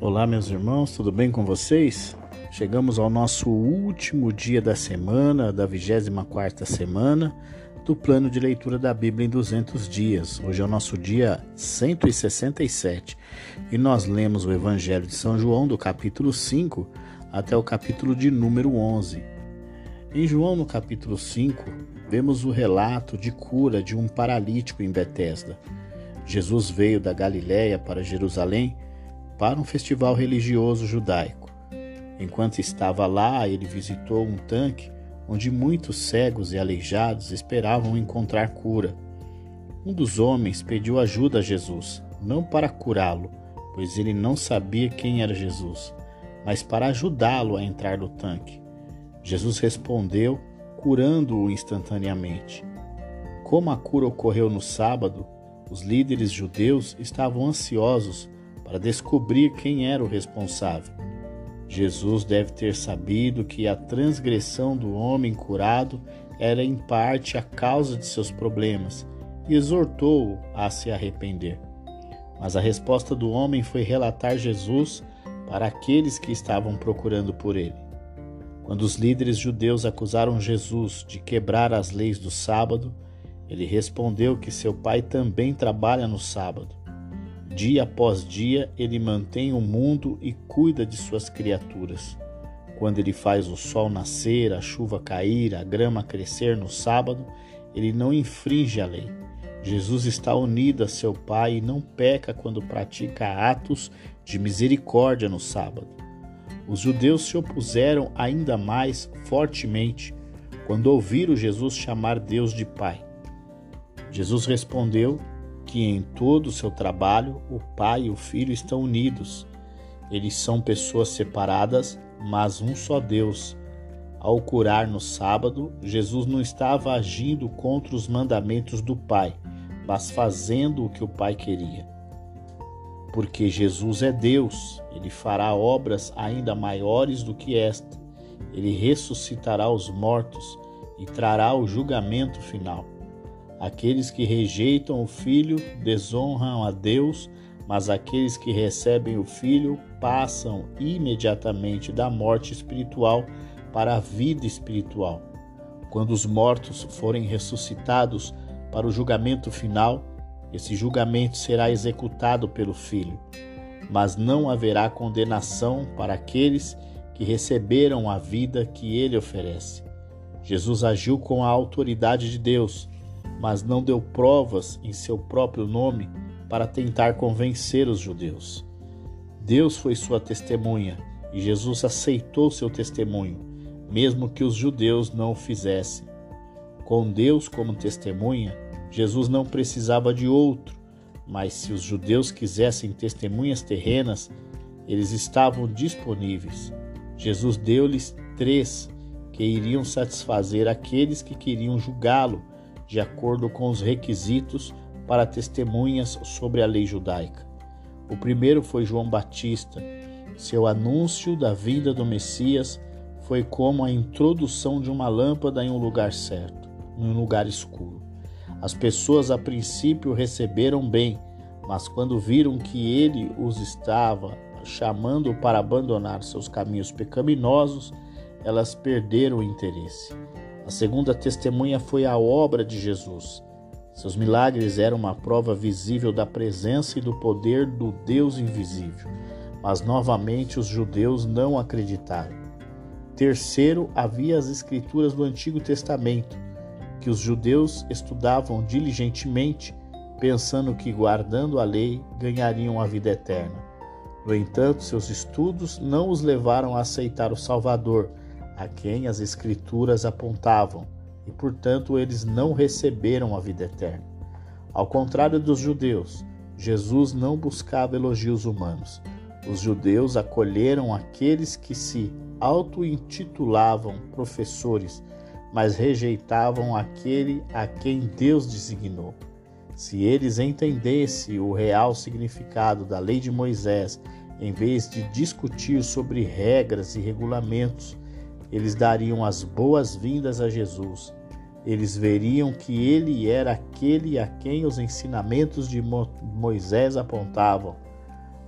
Olá, meus irmãos, tudo bem com vocês? Chegamos ao nosso último dia da semana, da 24 semana do plano de leitura da Bíblia em 200 dias. Hoje é o nosso dia 167 e nós lemos o Evangelho de São João, do capítulo 5 até o capítulo de número 11. Em João, no capítulo 5, vemos o relato de cura de um paralítico em Betesda. Jesus veio da Galiléia para Jerusalém para um festival religioso judaico. Enquanto estava lá, ele visitou um tanque onde muitos cegos e aleijados esperavam encontrar cura. Um dos homens pediu ajuda a Jesus, não para curá-lo, pois ele não sabia quem era Jesus, mas para ajudá-lo a entrar no tanque. Jesus respondeu, curando-o instantaneamente. Como a cura ocorreu no sábado, os líderes judeus estavam ansiosos para descobrir quem era o responsável. Jesus deve ter sabido que a transgressão do homem curado era em parte a causa de seus problemas e exortou-o a se arrepender. Mas a resposta do homem foi relatar Jesus para aqueles que estavam procurando por ele. Quando os líderes judeus acusaram Jesus de quebrar as leis do sábado, ele respondeu que seu pai também trabalha no sábado. Dia após dia, ele mantém o mundo e cuida de suas criaturas. Quando ele faz o sol nascer, a chuva cair, a grama crescer no sábado, ele não infringe a lei. Jesus está unido a seu Pai e não peca quando pratica atos de misericórdia no sábado. Os judeus se opuseram ainda mais fortemente quando ouviram Jesus chamar Deus de Pai. Jesus respondeu que em todo o seu trabalho o pai e o filho estão unidos. Eles são pessoas separadas, mas um só Deus. Ao curar no sábado, Jesus não estava agindo contra os mandamentos do Pai, mas fazendo o que o Pai queria. Porque Jesus é Deus, ele fará obras ainda maiores do que esta. Ele ressuscitará os mortos e trará o julgamento final. Aqueles que rejeitam o Filho desonram a Deus, mas aqueles que recebem o Filho passam imediatamente da morte espiritual para a vida espiritual. Quando os mortos forem ressuscitados para o julgamento final, esse julgamento será executado pelo Filho, mas não haverá condenação para aqueles que receberam a vida que ele oferece. Jesus agiu com a autoridade de Deus mas não deu provas em seu próprio nome para tentar convencer os judeus. Deus foi sua testemunha e Jesus aceitou seu testemunho, mesmo que os judeus não o fizessem. Com Deus como testemunha, Jesus não precisava de outro, mas se os judeus quisessem testemunhas terrenas, eles estavam disponíveis. Jesus deu-lhes três que iriam satisfazer aqueles que queriam julgá-lo de acordo com os requisitos para testemunhas sobre a lei judaica. O primeiro foi João Batista. Seu anúncio da vinda do Messias foi como a introdução de uma lâmpada em um lugar certo, num lugar escuro. As pessoas a princípio receberam bem, mas quando viram que ele os estava chamando para abandonar seus caminhos pecaminosos, elas perderam o interesse. A segunda testemunha foi a obra de Jesus. Seus milagres eram uma prova visível da presença e do poder do Deus invisível, mas novamente os judeus não acreditaram. Terceiro, havia as escrituras do Antigo Testamento, que os judeus estudavam diligentemente, pensando que guardando a lei ganhariam a vida eterna. No entanto, seus estudos não os levaram a aceitar o Salvador a quem as Escrituras apontavam, e portanto eles não receberam a vida eterna. Ao contrário dos judeus, Jesus não buscava elogios humanos. Os judeus acolheram aqueles que se auto-intitulavam professores, mas rejeitavam aquele a quem Deus designou. Se eles entendessem o real significado da lei de Moisés, em vez de discutir sobre regras e regulamentos, eles dariam as boas-vindas a Jesus. Eles veriam que ele era aquele a quem os ensinamentos de Moisés apontavam.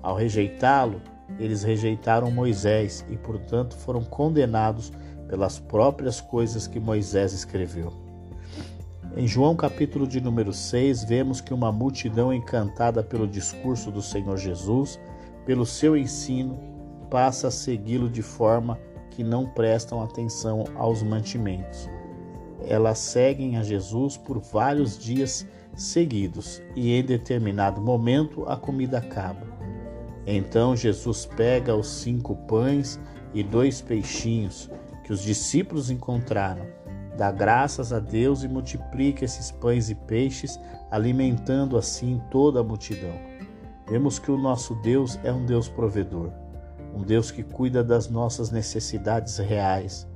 Ao rejeitá-lo, eles rejeitaram Moisés e, portanto, foram condenados pelas próprias coisas que Moisés escreveu. Em João capítulo de número 6, vemos que uma multidão encantada pelo discurso do Senhor Jesus, pelo seu ensino, passa a segui-lo de forma que não prestam atenção aos mantimentos. Elas seguem a Jesus por vários dias seguidos e em determinado momento a comida acaba. Então Jesus pega os cinco pães e dois peixinhos que os discípulos encontraram, dá graças a Deus e multiplica esses pães e peixes, alimentando assim toda a multidão. Vemos que o nosso Deus é um Deus provedor, um Deus que cuida das nossas necessidades reais.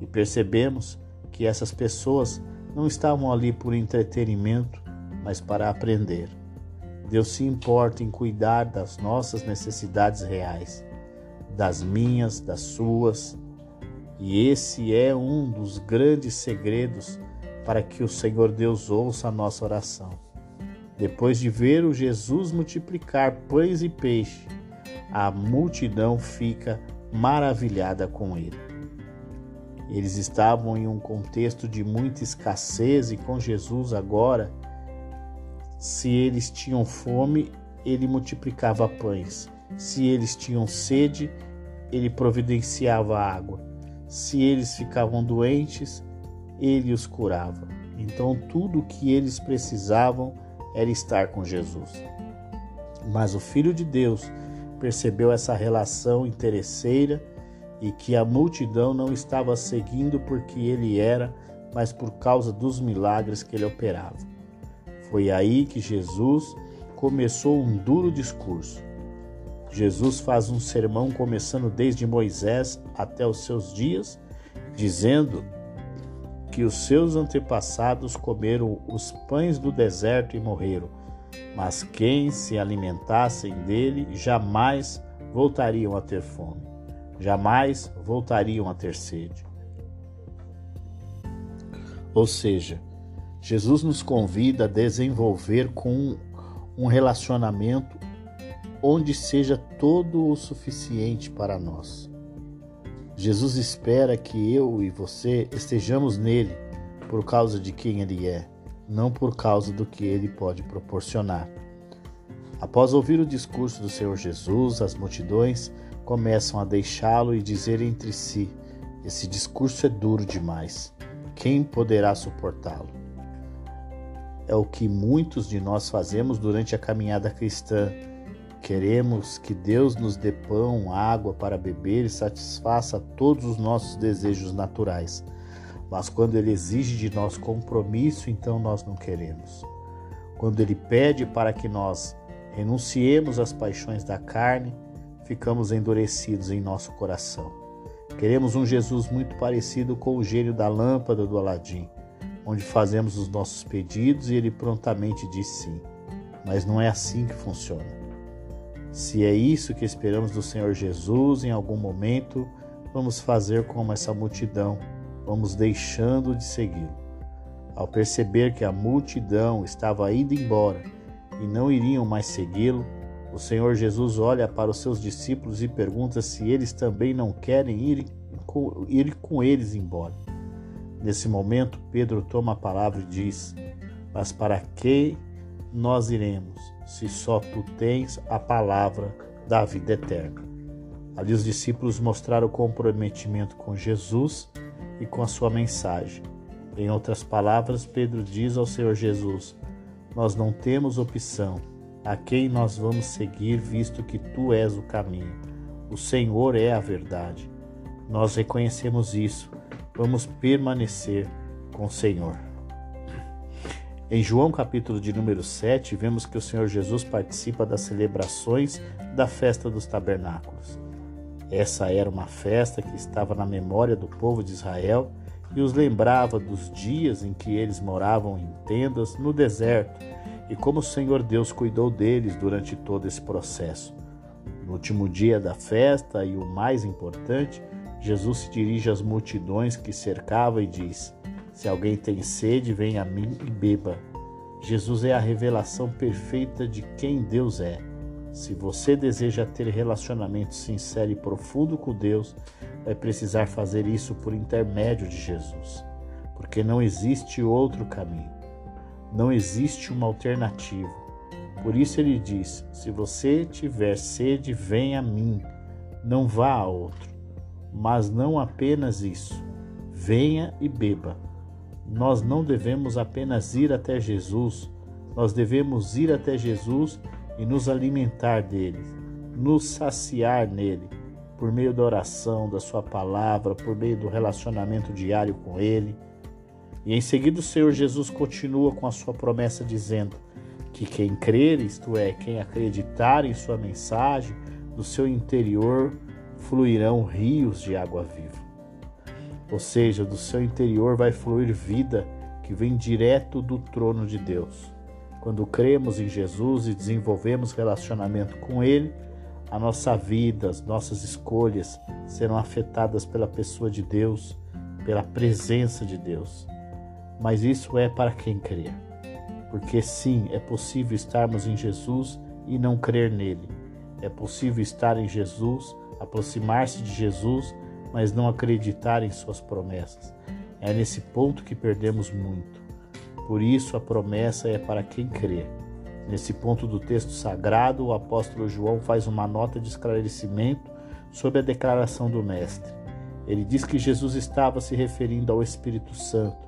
E percebemos que essas pessoas não estavam ali por entretenimento, mas para aprender. Deus se importa em cuidar das nossas necessidades reais, das minhas, das suas. E esse é um dos grandes segredos para que o Senhor Deus ouça a nossa oração. Depois de ver o Jesus multiplicar pães e peixe, a multidão fica maravilhada com ele. Eles estavam em um contexto de muita escassez e com Jesus agora se eles tinham fome, ele multiplicava pães. Se eles tinham sede, ele providenciava água. Se eles ficavam doentes, ele os curava. Então, tudo o que eles precisavam era estar com Jesus. Mas o Filho de Deus percebeu essa relação interesseira e que a multidão não estava seguindo porque ele era, mas por causa dos milagres que ele operava. Foi aí que Jesus começou um duro discurso. Jesus faz um sermão começando desde Moisés até os seus dias, dizendo que os seus antepassados comeram os pães do deserto e morreram, mas quem se alimentassem dele jamais voltariam a ter fome, jamais voltariam a ter sede. Ou seja, Jesus nos convida a desenvolver com um relacionamento onde seja todo o suficiente para nós. Jesus espera que eu e você estejamos nele por causa de quem ele é, não por causa do que ele pode proporcionar. Após ouvir o discurso do Senhor Jesus, as multidões começam a deixá-lo e dizer entre si: Esse discurso é duro demais. Quem poderá suportá-lo? é o que muitos de nós fazemos durante a caminhada cristã. Queremos que Deus nos dê pão, água para beber e satisfaça todos os nossos desejos naturais. Mas quando Ele exige de nós compromisso, então nós não queremos. Quando Ele pede para que nós renunciemos às paixões da carne, ficamos endurecidos em nosso coração. Queremos um Jesus muito parecido com o gênio da lâmpada do Aladim onde fazemos os nossos pedidos e ele prontamente diz sim. Mas não é assim que funciona. Se é isso que esperamos do Senhor Jesus, em algum momento vamos fazer como essa multidão, vamos deixando de segui-lo. Ao perceber que a multidão estava indo embora e não iriam mais segui-lo, o Senhor Jesus olha para os seus discípulos e pergunta se eles também não querem ir, ir com eles embora. Nesse momento, Pedro toma a palavra e diz: Mas para que nós iremos, se só tu tens a palavra da vida eterna? Ali os discípulos mostraram comprometimento com Jesus e com a sua mensagem. Em outras palavras, Pedro diz ao Senhor Jesus: Nós não temos opção. A quem nós vamos seguir, visto que tu és o caminho? O Senhor é a verdade. Nós reconhecemos isso vamos permanecer com o Senhor. Em João capítulo de número 7, vemos que o Senhor Jesus participa das celebrações da festa dos tabernáculos. Essa era uma festa que estava na memória do povo de Israel e os lembrava dos dias em que eles moravam em tendas no deserto e como o Senhor Deus cuidou deles durante todo esse processo. No último dia da festa e o mais importante, Jesus se dirige às multidões que cercavam e diz: Se alguém tem sede, venha a mim e beba. Jesus é a revelação perfeita de quem Deus é. Se você deseja ter relacionamento sincero e profundo com Deus, vai precisar fazer isso por intermédio de Jesus, porque não existe outro caminho, não existe uma alternativa. Por isso ele diz: Se você tiver sede, venha a mim, não vá a outro. Mas não apenas isso, venha e beba. Nós não devemos apenas ir até Jesus, nós devemos ir até Jesus e nos alimentar dele, nos saciar nele, por meio da oração, da sua palavra, por meio do relacionamento diário com ele. E em seguida o Senhor Jesus continua com a sua promessa dizendo que quem crer, isto é, quem acreditar em sua mensagem, do seu interior fluirão rios de água viva. Ou seja, do seu interior vai fluir vida que vem direto do trono de Deus. Quando cremos em Jesus e desenvolvemos relacionamento com Ele, a nossa vida, as nossas escolhas serão afetadas pela pessoa de Deus, pela presença de Deus. Mas isso é para quem crê. Porque sim, é possível estarmos em Jesus e não crer nele. É possível estar em Jesus, aproximar-se de Jesus, mas não acreditar em suas promessas. É nesse ponto que perdemos muito. Por isso a promessa é para quem crê. Nesse ponto do texto sagrado, o apóstolo João faz uma nota de esclarecimento sobre a declaração do Mestre. Ele diz que Jesus estava se referindo ao Espírito Santo,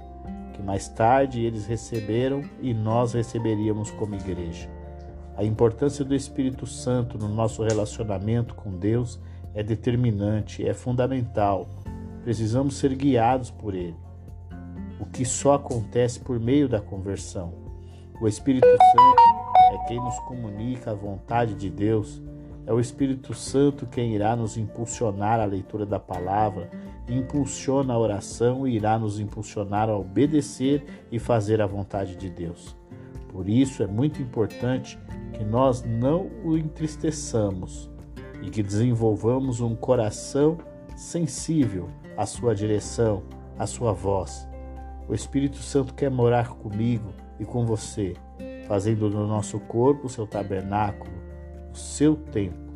que mais tarde eles receberam e nós receberíamos como igreja. A importância do Espírito Santo no nosso relacionamento com Deus é determinante, é fundamental. Precisamos ser guiados por ele o que só acontece por meio da conversão. O Espírito Santo é quem nos comunica a vontade de Deus. É o Espírito Santo quem irá nos impulsionar à leitura da palavra, impulsiona a oração e irá nos impulsionar a obedecer e fazer a vontade de Deus. Por isso é muito importante que nós não o entristeçamos e que desenvolvamos um coração sensível à sua direção, à sua voz. O Espírito Santo quer morar comigo e com você, fazendo do nosso corpo o seu tabernáculo, o seu templo.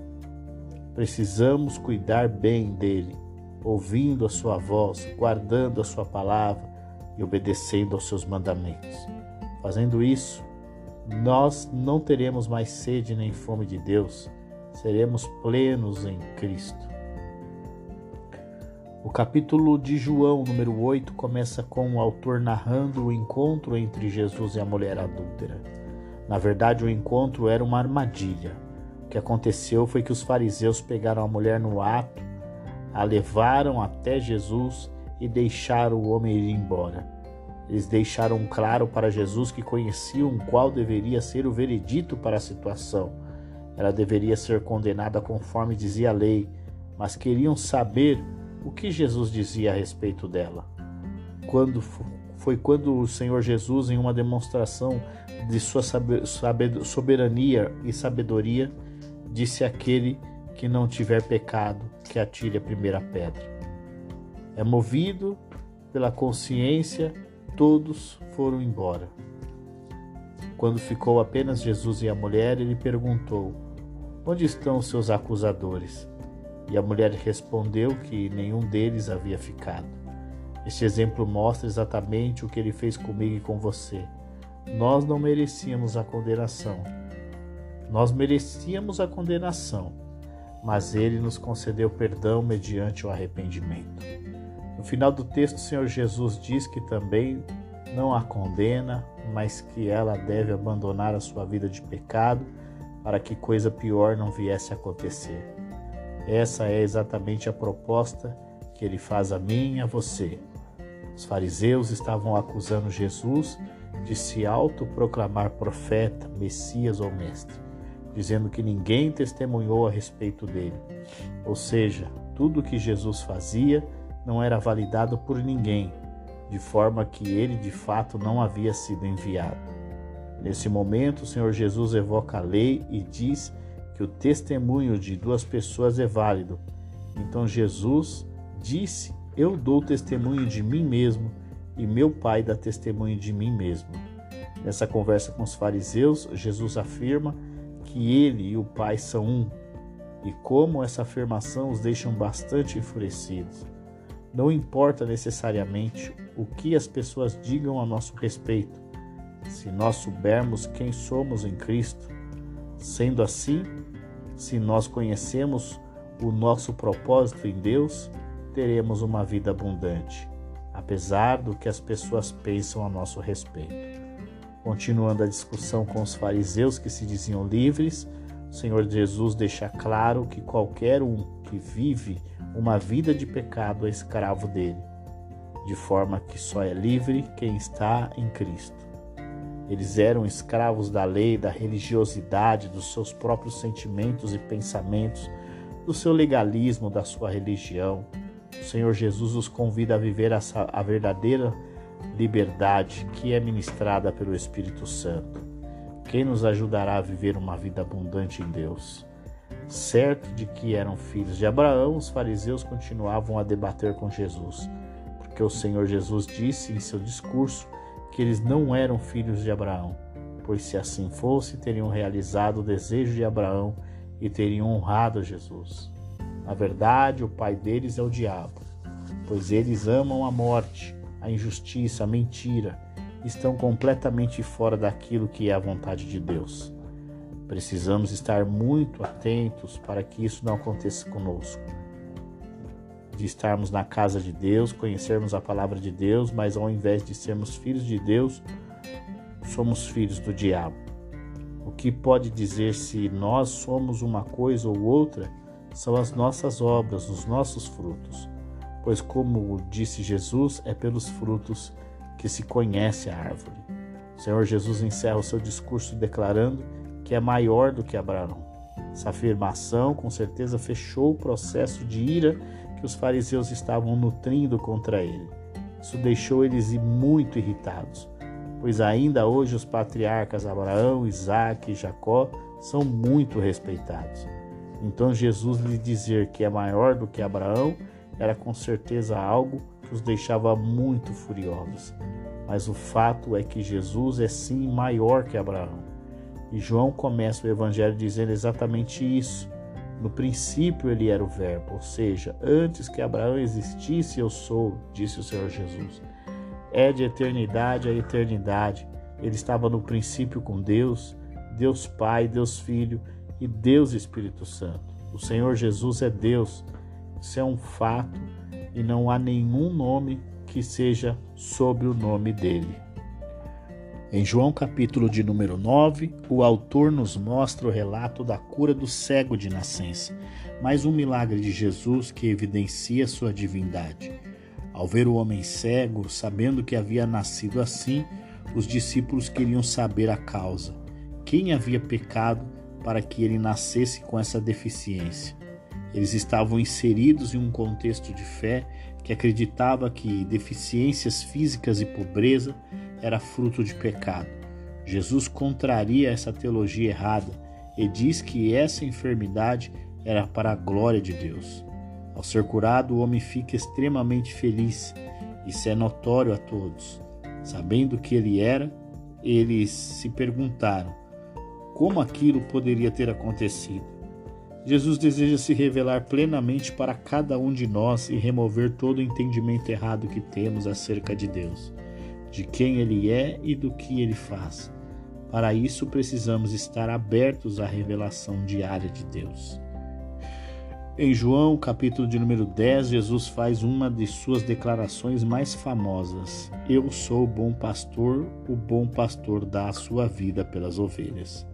Precisamos cuidar bem dele, ouvindo a sua voz, guardando a sua palavra e obedecendo aos seus mandamentos. Fazendo isso, nós não teremos mais sede nem fome de Deus, seremos plenos em Cristo. O capítulo de João, número 8, começa com o autor narrando o encontro entre Jesus e a mulher adúltera. Na verdade, o encontro era uma armadilha. O que aconteceu foi que os fariseus pegaram a mulher no ato, a levaram até Jesus e deixaram o homem ir embora. Eles deixaram claro para Jesus que conheciam qual deveria ser o veredito para a situação. Ela deveria ser condenada conforme dizia a lei, mas queriam saber o que Jesus dizia a respeito dela? Quando foi quando o Senhor Jesus, em uma demonstração de sua soberania e sabedoria, disse àquele que não tiver pecado, que atire a primeira pedra. É movido pela consciência, todos foram embora. Quando ficou apenas Jesus e a mulher, ele perguntou: Onde estão os seus acusadores? E a mulher respondeu que nenhum deles havia ficado. Este exemplo mostra exatamente o que ele fez comigo e com você. Nós não merecíamos a condenação. Nós merecíamos a condenação, mas ele nos concedeu perdão mediante o arrependimento. No final do texto, o Senhor Jesus diz que também não a condena, mas que ela deve abandonar a sua vida de pecado para que coisa pior não viesse a acontecer. Essa é exatamente a proposta que ele faz a mim e a você. Os fariseus estavam acusando Jesus de se autoproclamar profeta, Messias ou Mestre, dizendo que ninguém testemunhou a respeito dele. Ou seja, tudo que Jesus fazia não era validado por ninguém, de forma que ele de fato não havia sido enviado. Nesse momento, o Senhor Jesus evoca a lei e diz que o testemunho de duas pessoas é válido. Então Jesus disse: Eu dou testemunho de mim mesmo e meu Pai dá testemunho de mim mesmo. Nessa conversa com os fariseus, Jesus afirma que ele e o Pai são um, e como essa afirmação os deixam bastante enfurecidos. Não importa necessariamente o que as pessoas digam a nosso respeito, se nós soubermos quem somos em Cristo. Sendo assim, se nós conhecemos o nosso propósito em Deus, teremos uma vida abundante, apesar do que as pessoas pensam a nosso respeito. Continuando a discussão com os fariseus que se diziam livres, o Senhor Jesus deixa claro que qualquer um que vive uma vida de pecado é escravo dele, de forma que só é livre quem está em Cristo. Eles eram escravos da lei, da religiosidade, dos seus próprios sentimentos e pensamentos, do seu legalismo, da sua religião. O Senhor Jesus os convida a viver essa, a verdadeira liberdade que é ministrada pelo Espírito Santo. Quem nos ajudará a viver uma vida abundante em Deus? Certo de que eram filhos de Abraão, os fariseus continuavam a debater com Jesus, porque o Senhor Jesus disse em seu discurso que eles não eram filhos de Abraão, pois se assim fosse, teriam realizado o desejo de Abraão e teriam honrado Jesus. Na verdade, o pai deles é o diabo, pois eles amam a morte, a injustiça, a mentira, estão completamente fora daquilo que é a vontade de Deus. Precisamos estar muito atentos para que isso não aconteça conosco. De estarmos na casa de Deus, conhecermos a palavra de Deus, mas ao invés de sermos filhos de Deus, somos filhos do diabo. O que pode dizer se nós somos uma coisa ou outra são as nossas obras, os nossos frutos. Pois, como disse Jesus, é pelos frutos que se conhece a árvore. O Senhor Jesus encerra o seu discurso declarando que é maior do que Abraão. Essa afirmação com certeza fechou o processo de ira que os fariseus estavam nutrindo contra ele. Isso deixou eles muito irritados, pois ainda hoje os patriarcas Abraão, Isaac e Jacó são muito respeitados. Então Jesus lhe dizer que é maior do que Abraão era com certeza algo que os deixava muito furiosos. Mas o fato é que Jesus é sim maior que Abraão. E João começa o evangelho dizendo exatamente isso. No princípio ele era o Verbo, ou seja, antes que Abraão existisse, eu sou, disse o Senhor Jesus. É de eternidade a eternidade. Ele estava no princípio com Deus, Deus Pai, Deus Filho e Deus Espírito Santo. O Senhor Jesus é Deus. Isso é um fato e não há nenhum nome que seja sobre o nome dele. Em João capítulo de número 9, o autor nos mostra o relato da cura do cego de nascença, mais um milagre de Jesus que evidencia sua divindade. Ao ver o homem cego, sabendo que havia nascido assim, os discípulos queriam saber a causa. Quem havia pecado para que ele nascesse com essa deficiência? Eles estavam inseridos em um contexto de fé que acreditava que deficiências físicas e pobreza era fruto de pecado. Jesus contraria essa teologia errada e diz que essa enfermidade era para a glória de Deus. Ao ser curado, o homem fica extremamente feliz. Isso é notório a todos. Sabendo que ele era, eles se perguntaram como aquilo poderia ter acontecido. Jesus deseja se revelar plenamente para cada um de nós e remover todo o entendimento errado que temos acerca de Deus de quem Ele é e do que Ele faz. Para isso, precisamos estar abertos à revelação diária de Deus. Em João, capítulo de número 10, Jesus faz uma de suas declarações mais famosas: Eu sou o bom pastor, o bom pastor dá a sua vida pelas ovelhas.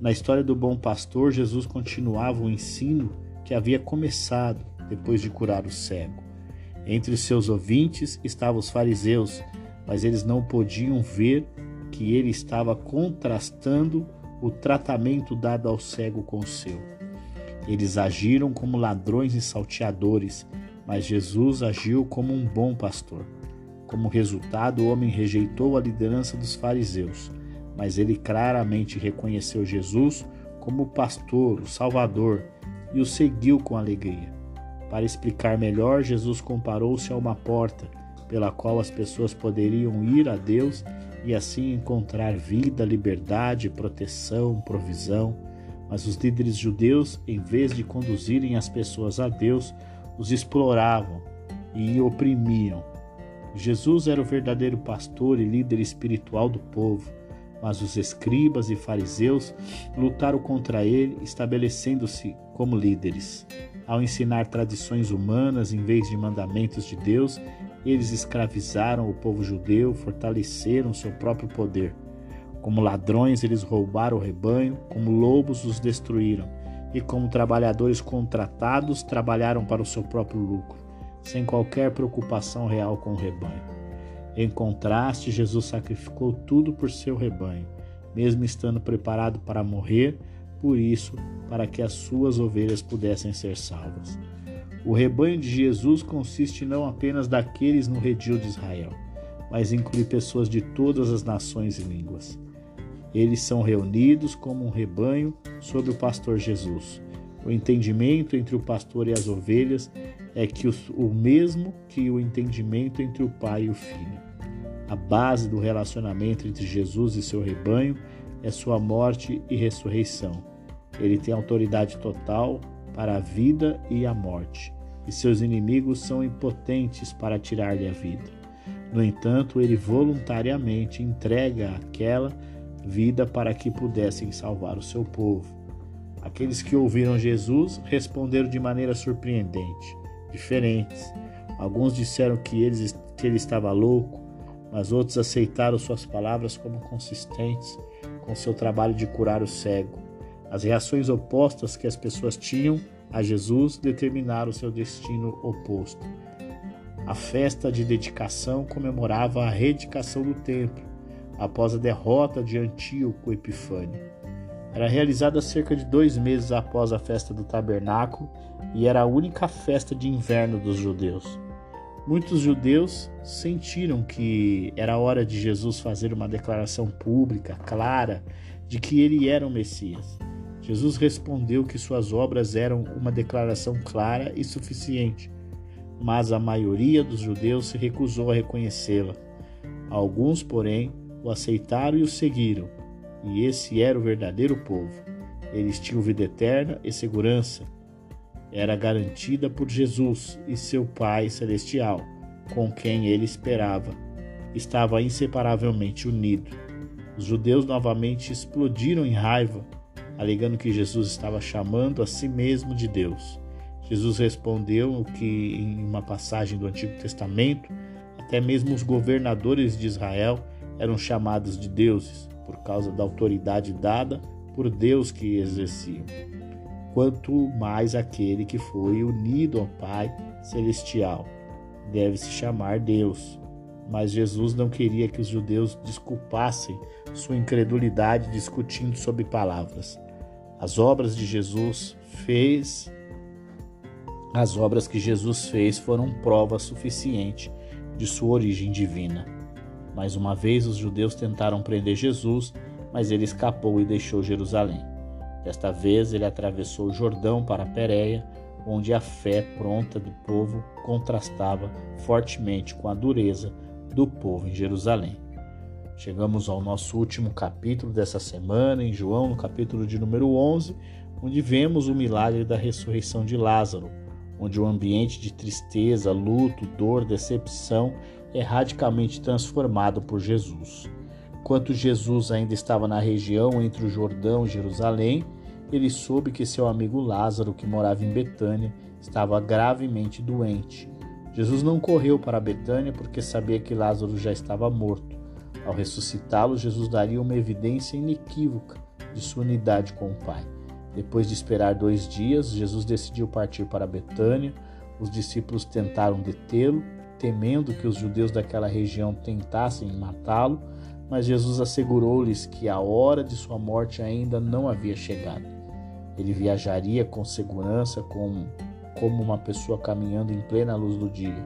Na história do bom pastor, Jesus continuava o ensino que havia começado depois de curar o cego. Entre seus ouvintes estavam os fariseus, mas eles não podiam ver que ele estava contrastando o tratamento dado ao cego com o seu. Eles agiram como ladrões e salteadores, mas Jesus agiu como um bom pastor. Como resultado, o homem rejeitou a liderança dos fariseus, mas ele claramente reconheceu Jesus como o pastor, o salvador, e o seguiu com alegria. Para explicar melhor, Jesus comparou-se a uma porta pela qual as pessoas poderiam ir a Deus e assim encontrar vida, liberdade, proteção, provisão. Mas os líderes judeus, em vez de conduzirem as pessoas a Deus, os exploravam e oprimiam. Jesus era o verdadeiro pastor e líder espiritual do povo, mas os escribas e fariseus lutaram contra ele, estabelecendo-se como líderes. Ao ensinar tradições humanas em vez de mandamentos de Deus, eles escravizaram o povo judeu, fortaleceram seu próprio poder. Como ladrões, eles roubaram o rebanho, como lobos, os destruíram, e como trabalhadores contratados, trabalharam para o seu próprio lucro, sem qualquer preocupação real com o rebanho. Em contraste, Jesus sacrificou tudo por seu rebanho, mesmo estando preparado para morrer, por isso, para que as suas ovelhas pudessem ser salvas. O rebanho de Jesus consiste não apenas daqueles no redil de Israel, mas inclui pessoas de todas as nações e línguas. Eles são reunidos como um rebanho sob o pastor Jesus. O entendimento entre o pastor e as ovelhas é que o mesmo que o entendimento entre o pai e o filho. A base do relacionamento entre Jesus e seu rebanho é sua morte e ressurreição. Ele tem autoridade total para a vida e a morte, e seus inimigos são impotentes para tirar-lhe a vida. No entanto, ele voluntariamente entrega aquela vida para que pudessem salvar o seu povo. Aqueles que ouviram Jesus responderam de maneira surpreendente, diferentes. Alguns disseram que, eles, que ele estava louco, mas outros aceitaram suas palavras como consistentes com seu trabalho de curar o cego. As reações opostas que as pessoas tinham a Jesus determinaram seu destino oposto. A festa de dedicação comemorava a redicação do templo após a derrota de Antíoco Epifânio. Era realizada cerca de dois meses após a festa do tabernáculo e era a única festa de inverno dos judeus. Muitos judeus sentiram que era hora de Jesus fazer uma declaração pública, clara, de que ele era o Messias. Jesus respondeu que suas obras eram uma declaração clara e suficiente, mas a maioria dos judeus se recusou a reconhecê-la. Alguns, porém, o aceitaram e o seguiram, e esse era o verdadeiro povo. Eles tinham vida eterna e segurança. Era garantida por Jesus e seu Pai Celestial, com quem ele esperava. Estava inseparavelmente unido. Os judeus novamente explodiram em raiva alegando que Jesus estava chamando a si mesmo de Deus. Jesus respondeu que, em uma passagem do Antigo Testamento, até mesmo os governadores de Israel eram chamados de deuses, por causa da autoridade dada por Deus que exerciam. Quanto mais aquele que foi unido ao Pai Celestial deve se chamar Deus. Mas Jesus não queria que os judeus desculpassem sua incredulidade discutindo sobre palavras. As obras de Jesus fez, as obras que Jesus fez foram prova suficiente de sua origem divina. Mais uma vez os judeus tentaram prender Jesus, mas ele escapou e deixou Jerusalém. Desta vez ele atravessou o Jordão para Pérea, onde a fé pronta do povo contrastava fortemente com a dureza do povo em Jerusalém. Chegamos ao nosso último capítulo dessa semana, em João, no capítulo de número 11, onde vemos o milagre da ressurreição de Lázaro, onde o ambiente de tristeza, luto, dor, decepção é radicalmente transformado por Jesus. Enquanto Jesus ainda estava na região entre o Jordão e Jerusalém, ele soube que seu amigo Lázaro, que morava em Betânia, estava gravemente doente. Jesus não correu para Betânia porque sabia que Lázaro já estava morto. Ao ressuscitá-lo, Jesus daria uma evidência inequívoca de sua unidade com o Pai. Depois de esperar dois dias, Jesus decidiu partir para Betânia. Os discípulos tentaram detê-lo, temendo que os judeus daquela região tentassem matá-lo, mas Jesus assegurou-lhes que a hora de sua morte ainda não havia chegado. Ele viajaria com segurança, como, como uma pessoa caminhando em plena luz do dia,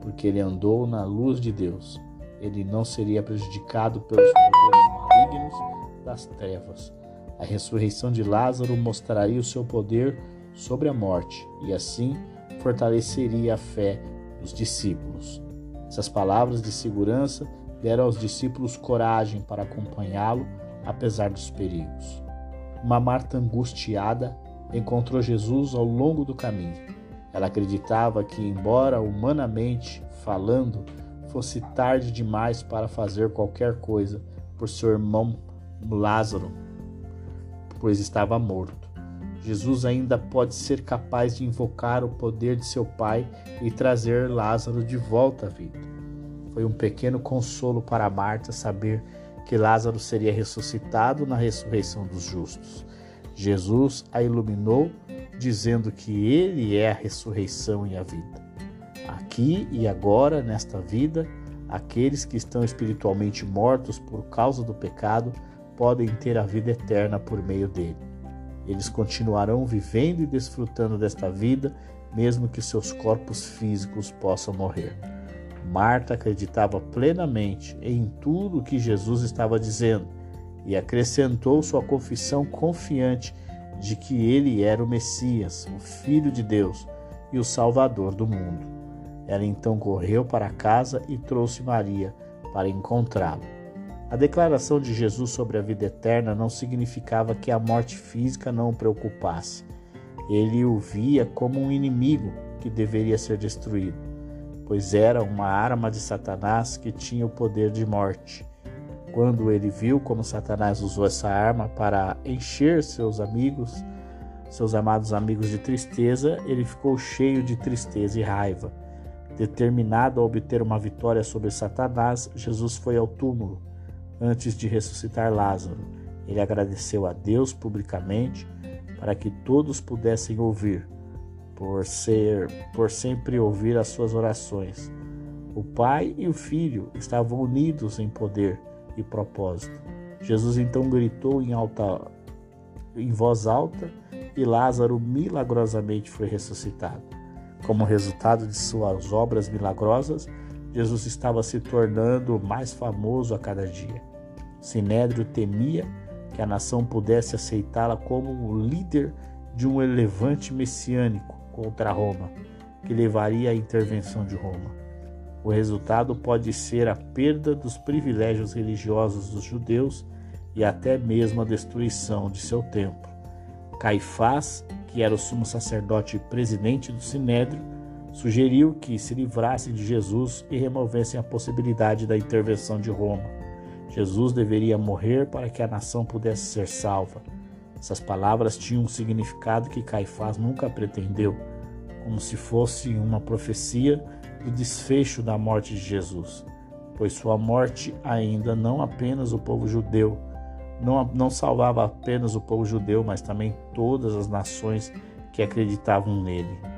porque ele andou na luz de Deus ele não seria prejudicado pelos poderes malignos das trevas. A ressurreição de Lázaro mostraria o seu poder sobre a morte e assim fortaleceria a fé dos discípulos. Essas palavras de segurança deram aos discípulos coragem para acompanhá-lo apesar dos perigos. Uma Marta angustiada encontrou Jesus ao longo do caminho. Ela acreditava que, embora humanamente falando, fosse tarde demais para fazer qualquer coisa por seu irmão Lázaro, pois estava morto. Jesus ainda pode ser capaz de invocar o poder de seu Pai e trazer Lázaro de volta à vida. Foi um pequeno consolo para Marta saber que Lázaro seria ressuscitado na ressurreição dos justos. Jesus a iluminou, dizendo que ele é a ressurreição e a vida. Aqui e agora, nesta vida, aqueles que estão espiritualmente mortos por causa do pecado podem ter a vida eterna por meio dele. Eles continuarão vivendo e desfrutando desta vida, mesmo que seus corpos físicos possam morrer. Marta acreditava plenamente em tudo o que Jesus estava dizendo e acrescentou sua confissão confiante de que ele era o Messias, o Filho de Deus e o Salvador do mundo. Ela então correu para casa e trouxe Maria para encontrá-lo. A declaração de Jesus sobre a vida eterna não significava que a morte física não o preocupasse. Ele o via como um inimigo que deveria ser destruído, pois era uma arma de Satanás que tinha o poder de morte. Quando ele viu como Satanás usou essa arma para encher seus amigos, seus amados amigos de tristeza, ele ficou cheio de tristeza e raiva. Determinado a obter uma vitória sobre Satanás, Jesus foi ao túmulo antes de ressuscitar Lázaro. Ele agradeceu a Deus publicamente para que todos pudessem ouvir, por ser por sempre ouvir as suas orações. O Pai e o Filho estavam unidos em poder e propósito. Jesus então gritou em alta em voz alta e Lázaro milagrosamente foi ressuscitado. Como resultado de suas obras milagrosas, Jesus estava se tornando mais famoso a cada dia. Sinédrio temia que a nação pudesse aceitá-la como o líder de um levante messiânico contra Roma, que levaria à intervenção de Roma. O resultado pode ser a perda dos privilégios religiosos dos judeus e até mesmo a destruição de seu templo. Caifás, que era o sumo sacerdote e presidente do Sinédrio, sugeriu que se livrassem de Jesus e removessem a possibilidade da intervenção de Roma. Jesus deveria morrer para que a nação pudesse ser salva. Essas palavras tinham um significado que Caifás nunca pretendeu, como se fosse uma profecia do desfecho da morte de Jesus, pois sua morte ainda não apenas o povo judeu, não, não salvava apenas o povo judeu, mas também todas as nações que acreditavam nele.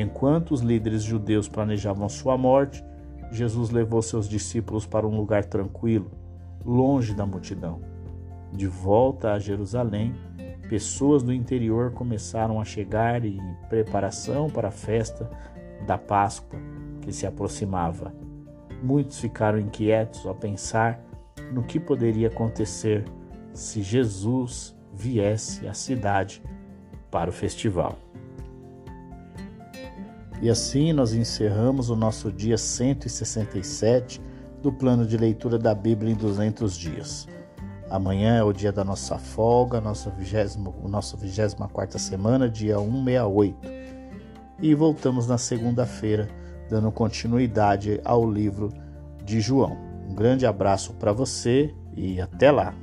Enquanto os líderes judeus planejavam sua morte, Jesus levou seus discípulos para um lugar tranquilo, longe da multidão. De volta a Jerusalém, pessoas do interior começaram a chegar em preparação para a festa da Páscoa que se aproximava. Muitos ficaram inquietos ao pensar no que poderia acontecer se Jesus viesse à cidade para o festival. E assim nós encerramos o nosso dia 167 do plano de leitura da Bíblia em 200 dias. Amanhã é o dia da nossa folga, nossa 20, nossa 24 semana, dia 168. E voltamos na segunda-feira, dando continuidade ao livro de João. Um grande abraço para você e até lá!